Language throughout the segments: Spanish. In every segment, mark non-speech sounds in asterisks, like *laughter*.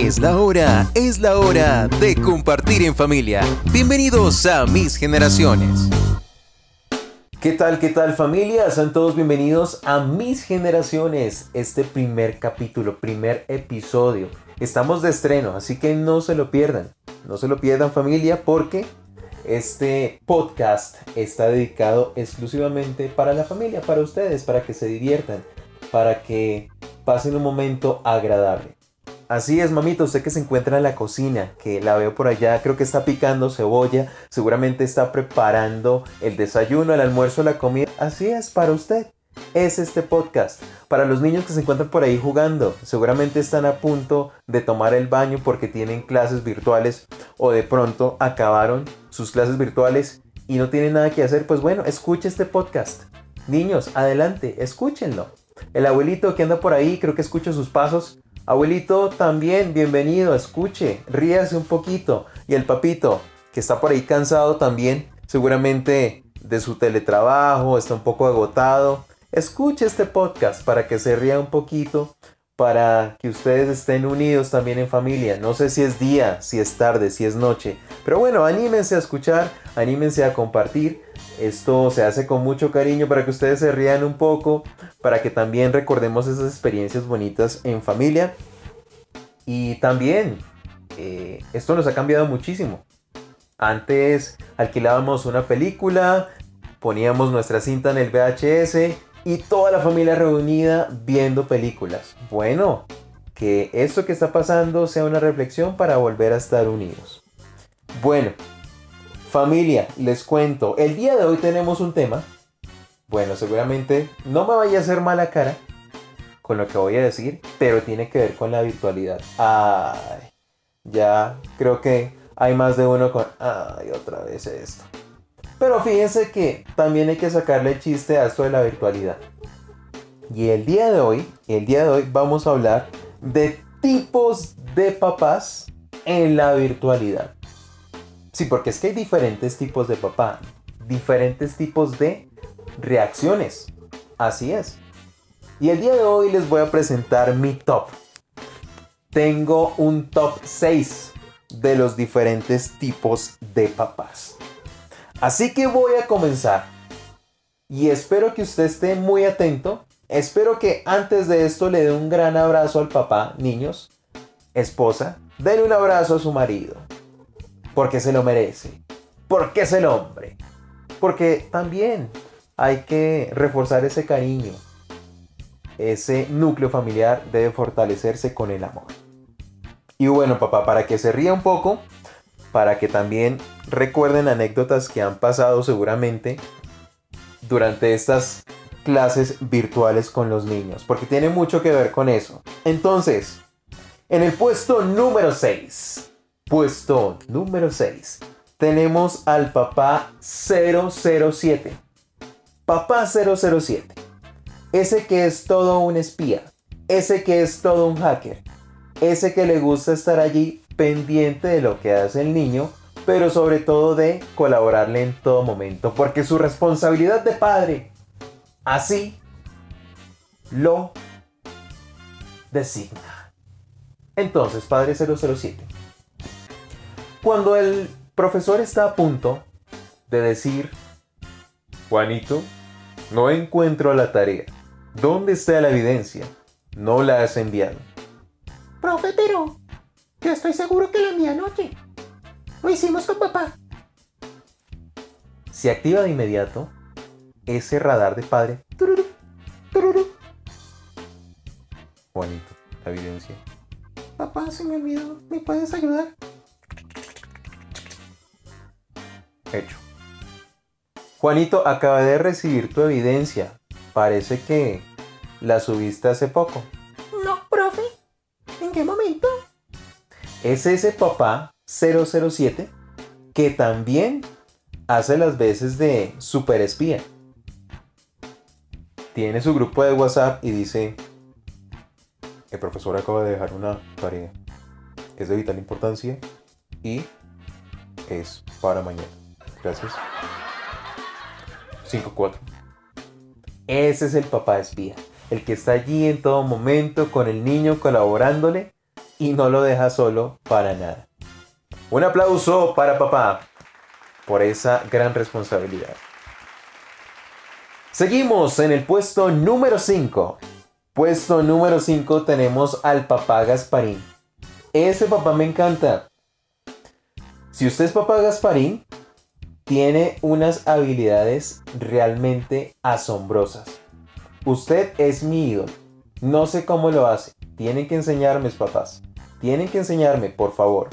Es la hora, es la hora de compartir en familia. Bienvenidos a Mis Generaciones. ¿Qué tal, qué tal familia? Sean todos bienvenidos a Mis Generaciones, este primer capítulo, primer episodio. Estamos de estreno, así que no se lo pierdan. No se lo pierdan familia porque este podcast está dedicado exclusivamente para la familia, para ustedes, para que se diviertan, para que pasen un momento agradable. Así es, mamita, usted que se encuentra en la cocina, que la veo por allá, creo que está picando cebolla, seguramente está preparando el desayuno, el almuerzo, la comida. Así es, para usted. Es este podcast. Para los niños que se encuentran por ahí jugando, seguramente están a punto de tomar el baño porque tienen clases virtuales o de pronto acabaron sus clases virtuales y no tienen nada que hacer. Pues bueno, escuche este podcast. Niños, adelante, escúchenlo. El abuelito que anda por ahí, creo que escucho sus pasos Abuelito, también bienvenido, escuche, ríase un poquito. Y el papito, que está por ahí cansado también, seguramente de su teletrabajo, está un poco agotado. Escuche este podcast para que se ría un poquito, para que ustedes estén unidos también en familia. No sé si es día, si es tarde, si es noche. Pero bueno, anímense a escuchar, anímense a compartir. Esto se hace con mucho cariño para que ustedes se rían un poco, para que también recordemos esas experiencias bonitas en familia. Y también, eh, esto nos ha cambiado muchísimo. Antes alquilábamos una película, poníamos nuestra cinta en el VHS y toda la familia reunida viendo películas. Bueno, que esto que está pasando sea una reflexión para volver a estar unidos. Bueno, Familia, les cuento, el día de hoy tenemos un tema. Bueno, seguramente no me vaya a hacer mala cara con lo que voy a decir, pero tiene que ver con la virtualidad. Ay, ya creo que hay más de uno con... Ay, otra vez esto. Pero fíjense que también hay que sacarle chiste a esto de la virtualidad. Y el día de hoy, el día de hoy vamos a hablar de tipos de papás en la virtualidad. Sí, porque es que hay diferentes tipos de papá, diferentes tipos de reacciones. Así es. Y el día de hoy les voy a presentar mi top. Tengo un top 6 de los diferentes tipos de papás. Así que voy a comenzar. Y espero que usted esté muy atento. Espero que antes de esto le dé un gran abrazo al papá, niños, esposa. Denle un abrazo a su marido porque se lo merece, porque es el hombre, porque también hay que reforzar ese cariño, ese núcleo familiar debe fortalecerse con el amor. Y bueno, papá, para que se ría un poco, para que también recuerden anécdotas que han pasado seguramente durante estas clases virtuales con los niños, porque tiene mucho que ver con eso. Entonces, en el puesto número 6 Puesto número 6. Tenemos al papá 007. Papá 007. Ese que es todo un espía. Ese que es todo un hacker. Ese que le gusta estar allí pendiente de lo que hace el niño, pero sobre todo de colaborarle en todo momento. Porque su responsabilidad de padre así lo designa. Entonces, padre 007 cuando el profesor está a punto de decir, Juanito, no encuentro la tarea. ¿Dónde está la evidencia? No la has enviado. Profe, pero yo estoy seguro que la envié anoche. Lo hicimos con papá. Se activa de inmediato ese radar de padre. Juanito, la evidencia. Papá, se me olvidó. ¿Me puedes ayudar? Hecho. Juanito, acabé de recibir tu evidencia. Parece que la subiste hace poco. No, profe. ¿En qué momento? Es ese papá 007 que también hace las veces de super espía. Tiene su grupo de WhatsApp y dice, el profesor acaba de dejar una tarea. Es de vital importancia y es para mañana. Gracias. 5-4. Ese es el papá espía. El que está allí en todo momento con el niño colaborándole. y no lo deja solo para nada. Un aplauso para papá por esa gran responsabilidad. Seguimos en el puesto número 5. Puesto número 5 tenemos al papá Gasparín. Ese papá me encanta. Si usted es papá Gasparín, tiene unas habilidades realmente asombrosas. Usted es mi ídolo. No sé cómo lo hace. Tienen que enseñarme, papás. Tienen que enseñarme, por favor.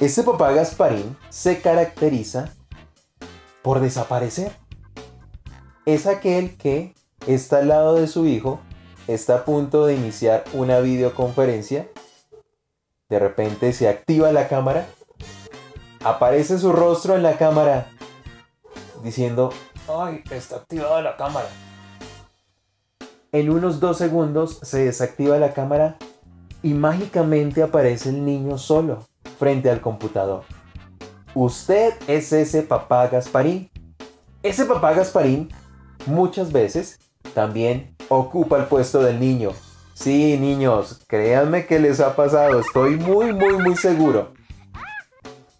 Este papá Gasparín se caracteriza por desaparecer. Es aquel que está al lado de su hijo, está a punto de iniciar una videoconferencia, de repente se activa la cámara, aparece su rostro en la cámara diciendo, ¡ay, está activada la cámara! En unos dos segundos se desactiva la cámara y mágicamente aparece el niño solo frente al computador. Usted es ese papá Gasparín. Ese papá Gasparín muchas veces también ocupa el puesto del niño. Sí, niños, créanme que les ha pasado, estoy muy, muy, muy seguro.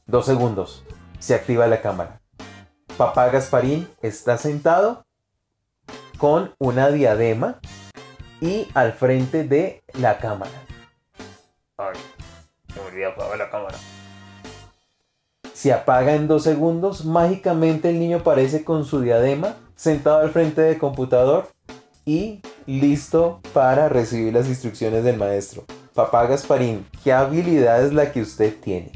Dos segundos, se activa la cámara. Papá Gasparín está sentado con una diadema y al frente de la cámara. Ay, se me olvidó apagar la cámara. Se apaga en dos segundos, mágicamente el niño aparece con su diadema, sentado al frente del computador y listo para recibir las instrucciones del maestro. Papá Gasparín, ¿qué habilidad es la que usted tiene?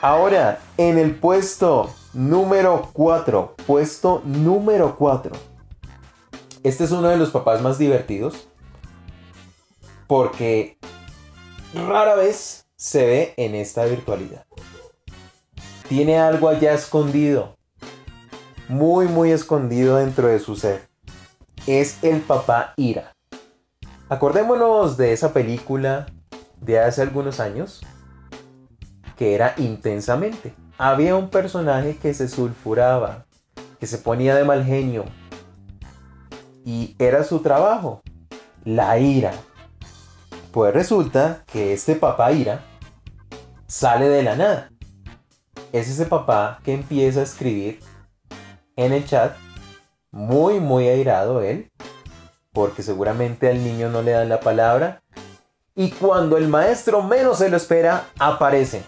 Ahora, en el puesto número 4, puesto número 4. Este es uno de los papás más divertidos porque rara vez se ve en esta virtualidad. Tiene algo allá escondido, muy muy escondido dentro de su ser. Es el papá Ira. Acordémonos de esa película de hace algunos años que era intensamente. Había un personaje que se sulfuraba, que se ponía de mal genio. Y era su trabajo, la ira. Pues resulta que este papá ira sale de la nada. Es ese papá que empieza a escribir en el chat, muy, muy airado él, porque seguramente al niño no le dan la palabra. Y cuando el maestro menos se lo espera, aparece.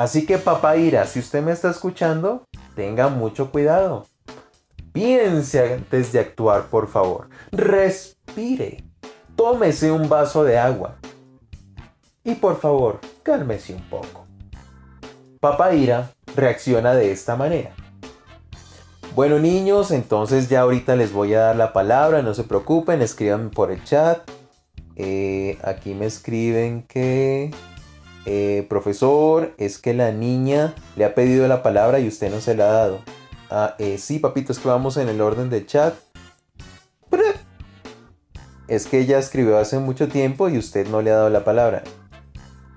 Así que papá Ira, si usted me está escuchando, tenga mucho cuidado. Piense antes de actuar, por favor. Respire. Tómese un vaso de agua. Y por favor, cálmese un poco. Papá Ira reacciona de esta manera. Bueno niños, entonces ya ahorita les voy a dar la palabra, no se preocupen, escriban por el chat. Eh, aquí me escriben que eh, profesor, es que la niña le ha pedido la palabra y usted no se la ha dado. Ah, eh, sí, papito, es que vamos en el orden del chat. Es que ella escribió hace mucho tiempo y usted no le ha dado la palabra.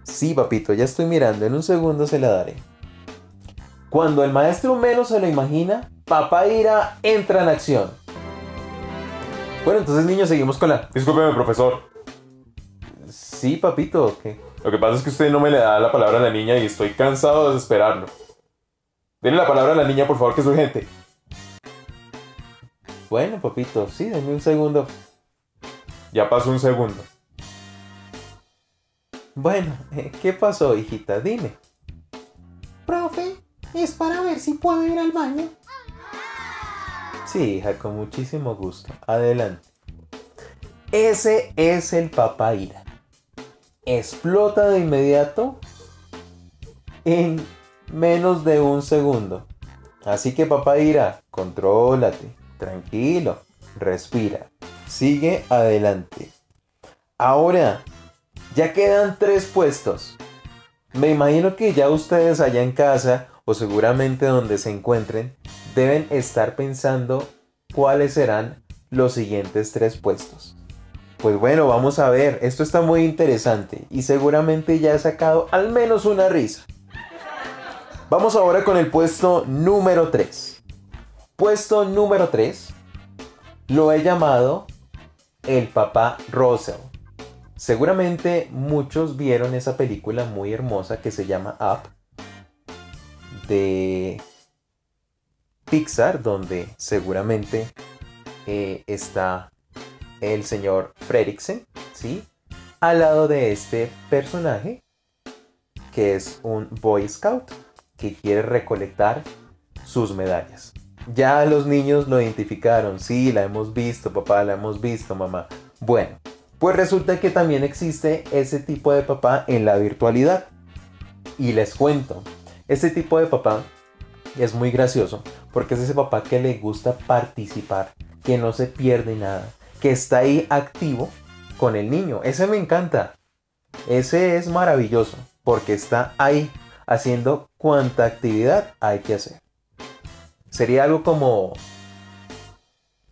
Sí, papito, ya estoy mirando, en un segundo se la daré. Cuando el maestro menos se lo imagina, papá Ira entra en acción. Bueno, entonces niños, seguimos con la... Discúlpeme, profesor. Sí, papito, ¿qué? Lo que pasa es que usted no me le da la palabra a la niña y estoy cansado de esperarlo. Denle la palabra a la niña, por favor, que es urgente. Bueno, papito, sí, denme un segundo. Ya pasó un segundo. Bueno, eh, ¿qué pasó, hijita? Dime. Profe, es para ver si puedo ir al baño. Sí, hija, con muchísimo gusto. Adelante. Ese es el papá Ira explota de inmediato en menos de un segundo. Así que papá dirá, contrólate, tranquilo, respira, sigue adelante. Ahora, ya quedan tres puestos. Me imagino que ya ustedes allá en casa o seguramente donde se encuentren deben estar pensando cuáles serán los siguientes tres puestos. Pues bueno, vamos a ver, esto está muy interesante y seguramente ya he sacado al menos una risa. Vamos ahora con el puesto número 3. Puesto número 3 lo he llamado el papá Russell. Seguramente muchos vieron esa película muy hermosa que se llama Up de Pixar, donde seguramente eh, está el señor Fredricksen, ¿sí? Al lado de este personaje, que es un Boy Scout, que quiere recolectar sus medallas. Ya los niños lo identificaron, sí, la hemos visto, papá, la hemos visto, mamá. Bueno, pues resulta que también existe ese tipo de papá en la virtualidad. Y les cuento, ese tipo de papá es muy gracioso porque es ese papá que le gusta participar, que no se pierde nada, que está ahí activo con el niño. Ese me encanta. Ese es maravilloso porque está ahí haciendo cuanta actividad hay que hacer. Sería algo como...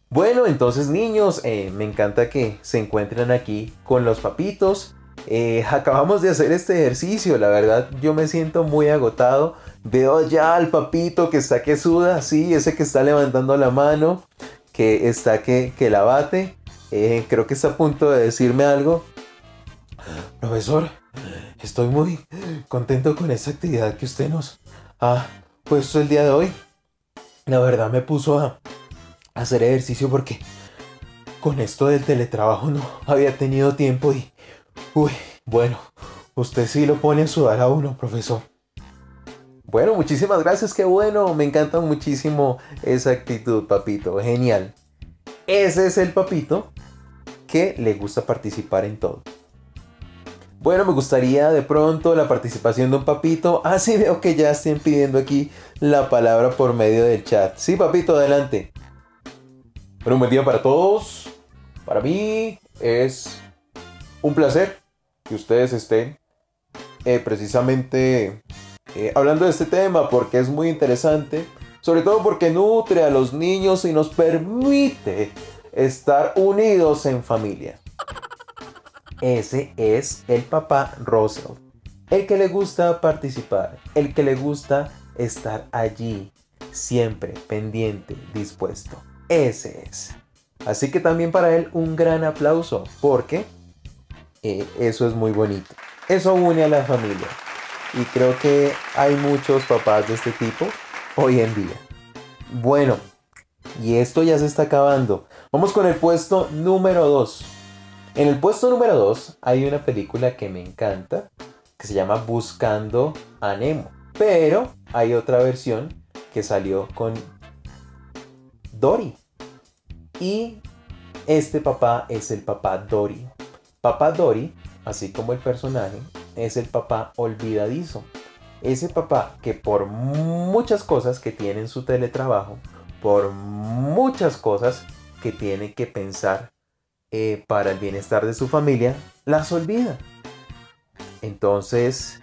Bueno, entonces niños, eh, me encanta que se encuentren aquí con los papitos. Eh, *laughs* acabamos de hacer este ejercicio, la verdad yo me siento muy agotado. Veo ya al papito que está que suda, sí, ese que está levantando la mano, que está que, que la bate. Eh, creo que está a punto de decirme algo. Profesor, estoy muy contento con esta actividad que usted nos ha puesto el día de hoy. La verdad me puso a hacer ejercicio porque con esto del teletrabajo no había tenido tiempo y... Uy, bueno, usted sí lo pone a sudar a uno, profesor. Bueno, muchísimas gracias, qué bueno, me encanta muchísimo esa actitud, papito, genial. Ese es el papito que le gusta participar en todo. Bueno, me gustaría de pronto la participación de un papito. Ah, sí, veo que ya estén pidiendo aquí la palabra por medio del chat. Sí, papito, adelante. Bueno, un buen día para todos. Para mí es un placer que ustedes estén eh, precisamente eh, hablando de este tema porque es muy interesante. Sobre todo porque nutre a los niños y nos permite estar unidos en familia. Ese es el papá Russell. El que le gusta participar, el que le gusta estar allí, siempre pendiente, dispuesto. Ese es. Así que también para él un gran aplauso, porque eh, eso es muy bonito. Eso une a la familia. Y creo que hay muchos papás de este tipo hoy en día. Bueno, y esto ya se está acabando. Vamos con el puesto número 2. En el puesto número 2 hay una película que me encanta, que se llama Buscando a Nemo. Pero hay otra versión que salió con Dory. Y este papá es el papá Dory. Papá Dory, así como el personaje, es el papá olvidadizo. Ese papá que por muchas cosas que tiene en su teletrabajo, por muchas cosas que tiene que pensar eh, para el bienestar de su familia, las olvida. Entonces,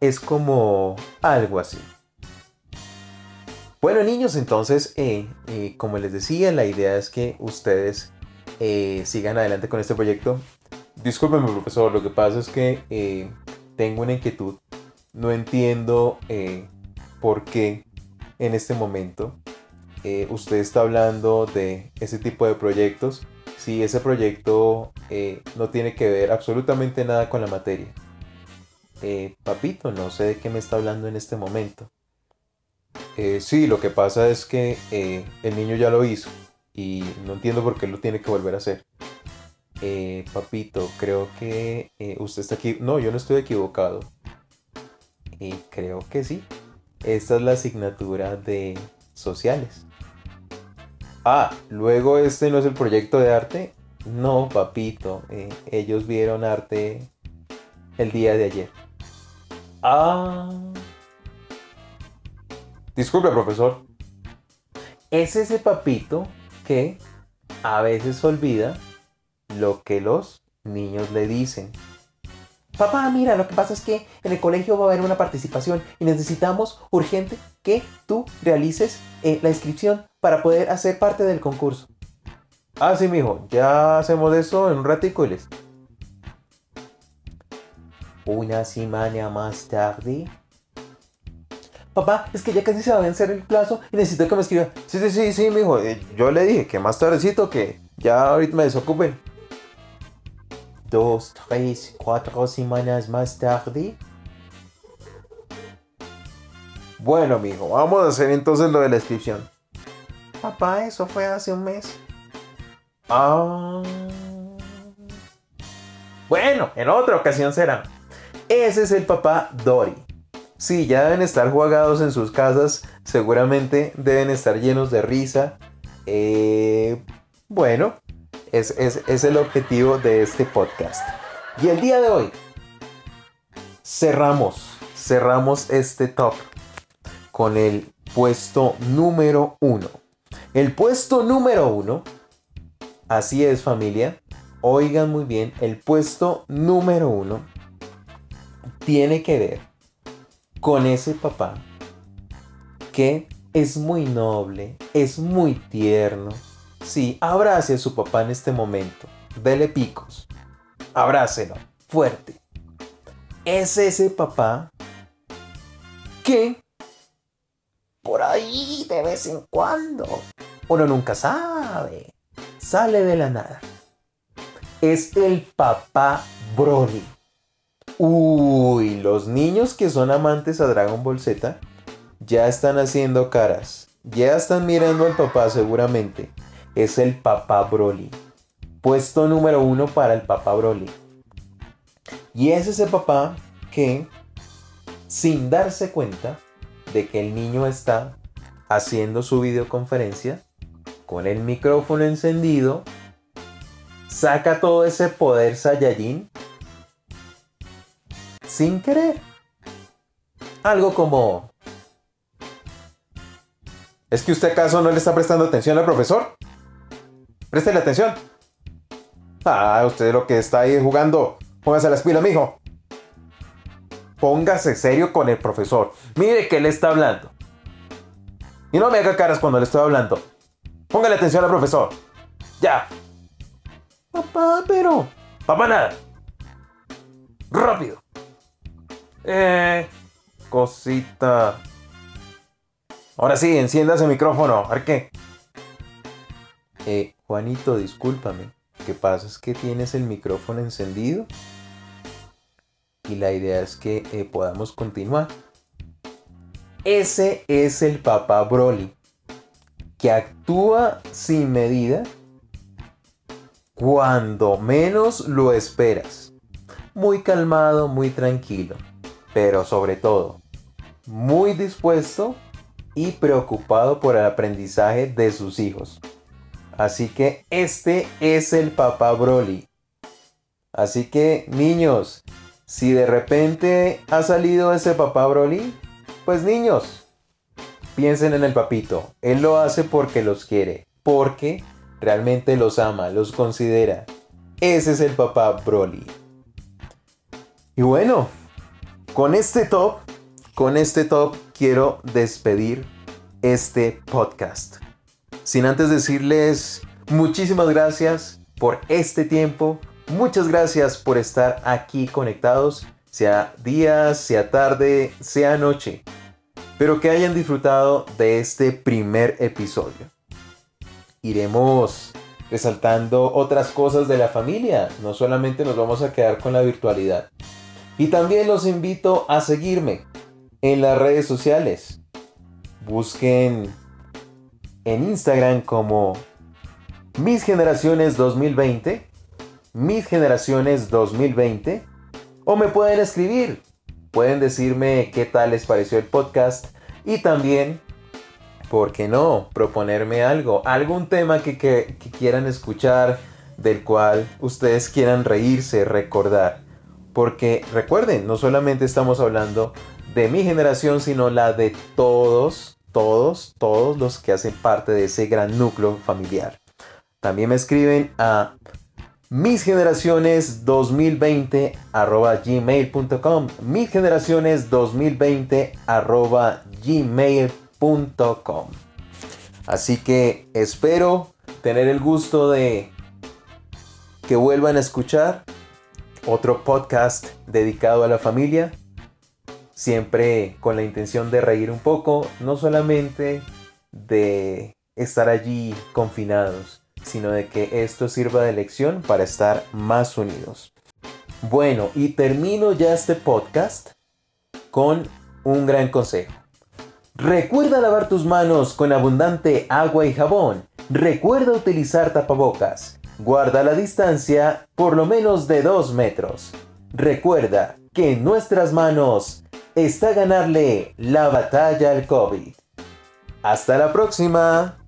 es como algo así. Bueno niños, entonces, eh, eh, como les decía, la idea es que ustedes sigan adelante con este proyecto. Discúlpenme, profesor, lo que pasa es que tengo una inquietud. No entiendo por qué en este momento usted está hablando de ese tipo de proyectos si ese proyecto eh, no tiene que ver absolutamente nada con la materia. Eh, papito, no sé de qué me está hablando en este momento. Eh, sí, lo que pasa es que el niño ya lo hizo y no entiendo por qué lo tiene que volver a hacer. papito, creo que usted está aquí. No, yo no estoy equivocado. Y creo que sí. Esta es la asignatura de sociales. Ah, luego este no es el proyecto de arte. No, papito. Eh, ellos vieron arte el día de ayer. Ah. Disculpe, profesor. Es ese papito que a veces olvida lo que los niños le dicen. Papá, mira, lo que pasa es que en el colegio va a haber una participación y necesitamos urgente que tú realices eh, la inscripción para poder hacer parte del concurso. Ah, sí, mijo, ya hacemos eso en un ratico y les... Una semana más tarde. Papá, es que ya casi se va a vencer el plazo y necesito que me escriba. Sí, sí, sí, sí, mijo. Eh, yo le dije que más tardecito que ya ahorita me desocupe. Dos, tres, cuatro semanas más tarde. Bueno, amigo, vamos a hacer entonces lo de la inscripción. Papá, eso fue hace un mes. Ah. Bueno, en otra ocasión será. Ese es el papá Dory. Sí, ya deben estar jugados en sus casas. Seguramente deben estar llenos de risa. Eh, bueno, es, es el objetivo de este podcast. Y el día de hoy cerramos, cerramos este top con el puesto número uno. El puesto número uno, así es familia, oigan muy bien, el puesto número uno tiene que ver con ese papá que es muy noble, es muy tierno. Sí, abrace a su papá en este momento. Dele picos. Abrácelo fuerte. Es ese papá que por ahí de vez en cuando, uno nunca sabe, sale de la nada es el papá Broly. Uy, los niños que son amantes a Dragon Ball Z ya están haciendo caras. Ya están mirando al papá seguramente. Es el papá Broly. Puesto número uno para el papá Broly. Y es ese papá que, sin darse cuenta de que el niño está haciendo su videoconferencia, con el micrófono encendido, saca todo ese poder Saiyajin sin querer. Algo como... ¿Es que usted acaso no le está prestando atención al profesor? Préstele atención. Ah, usted lo que está ahí jugando. Póngase las pilas, mijo. Póngase serio con el profesor. Mire que le está hablando. Y no me haga caras cuando le estoy hablando. Póngale atención al profesor. Ya. Papá, pero... Papá, nada. Rápido. Eh... Cosita. Ahora sí, encienda ese micrófono. A qué. Eh, Juanito, discúlpame. ¿Qué pasa? Es que tienes el micrófono encendido. Y la idea es que eh, podamos continuar. Ese es el papá Broly. Que actúa sin medida cuando menos lo esperas. Muy calmado, muy tranquilo, pero sobre todo, muy dispuesto y preocupado por el aprendizaje de sus hijos. Así que este es el papá Broly. Así que niños, si de repente ha salido ese papá Broly, pues niños, piensen en el papito. Él lo hace porque los quiere, porque realmente los ama, los considera. Ese es el papá Broly. Y bueno, con este top, con este top quiero despedir este podcast. Sin antes decirles muchísimas gracias por este tiempo, muchas gracias por estar aquí conectados, sea día, sea tarde, sea noche, pero que hayan disfrutado de este primer episodio iremos resaltando otras cosas de la familia. No solamente nos vamos a quedar con la virtualidad. Y también los invito a seguirme en las redes sociales. Busquen en Instagram como Mis Generaciones 2020. Mis Generaciones 2020. O me pueden escribir. Pueden decirme qué tal les pareció el podcast. Y también ¿por qué no? Proponerme algo, algún tema que, quieran escuchar, del cual ustedes quieran reírse, recordar. Porque recuerden, no solamente estamos hablando de mi generación, sino la de todos, todos, todos los que hacen parte de ese gran núcleo familiar. También me escriben a misgeneraciones2020 arroba gmail.com misgeneraciones2020 arroba gmail.com Así que espero tener el gusto de que vuelvan a escuchar otro podcast dedicado a la familia, siempre con la intención de reír un poco, no solamente de estar allí confinados, sino de que esto sirva de lección para estar más unidos. Bueno, y termino ya este podcast con un gran consejo. Recuerda lavar tus manos con abundante agua y jabón. Recuerda utilizar tapabocas. Guarda la distancia por lo menos de 2 metros. Recuerda que en nuestras manos está ganarle la batalla al COVID. Hasta la próxima.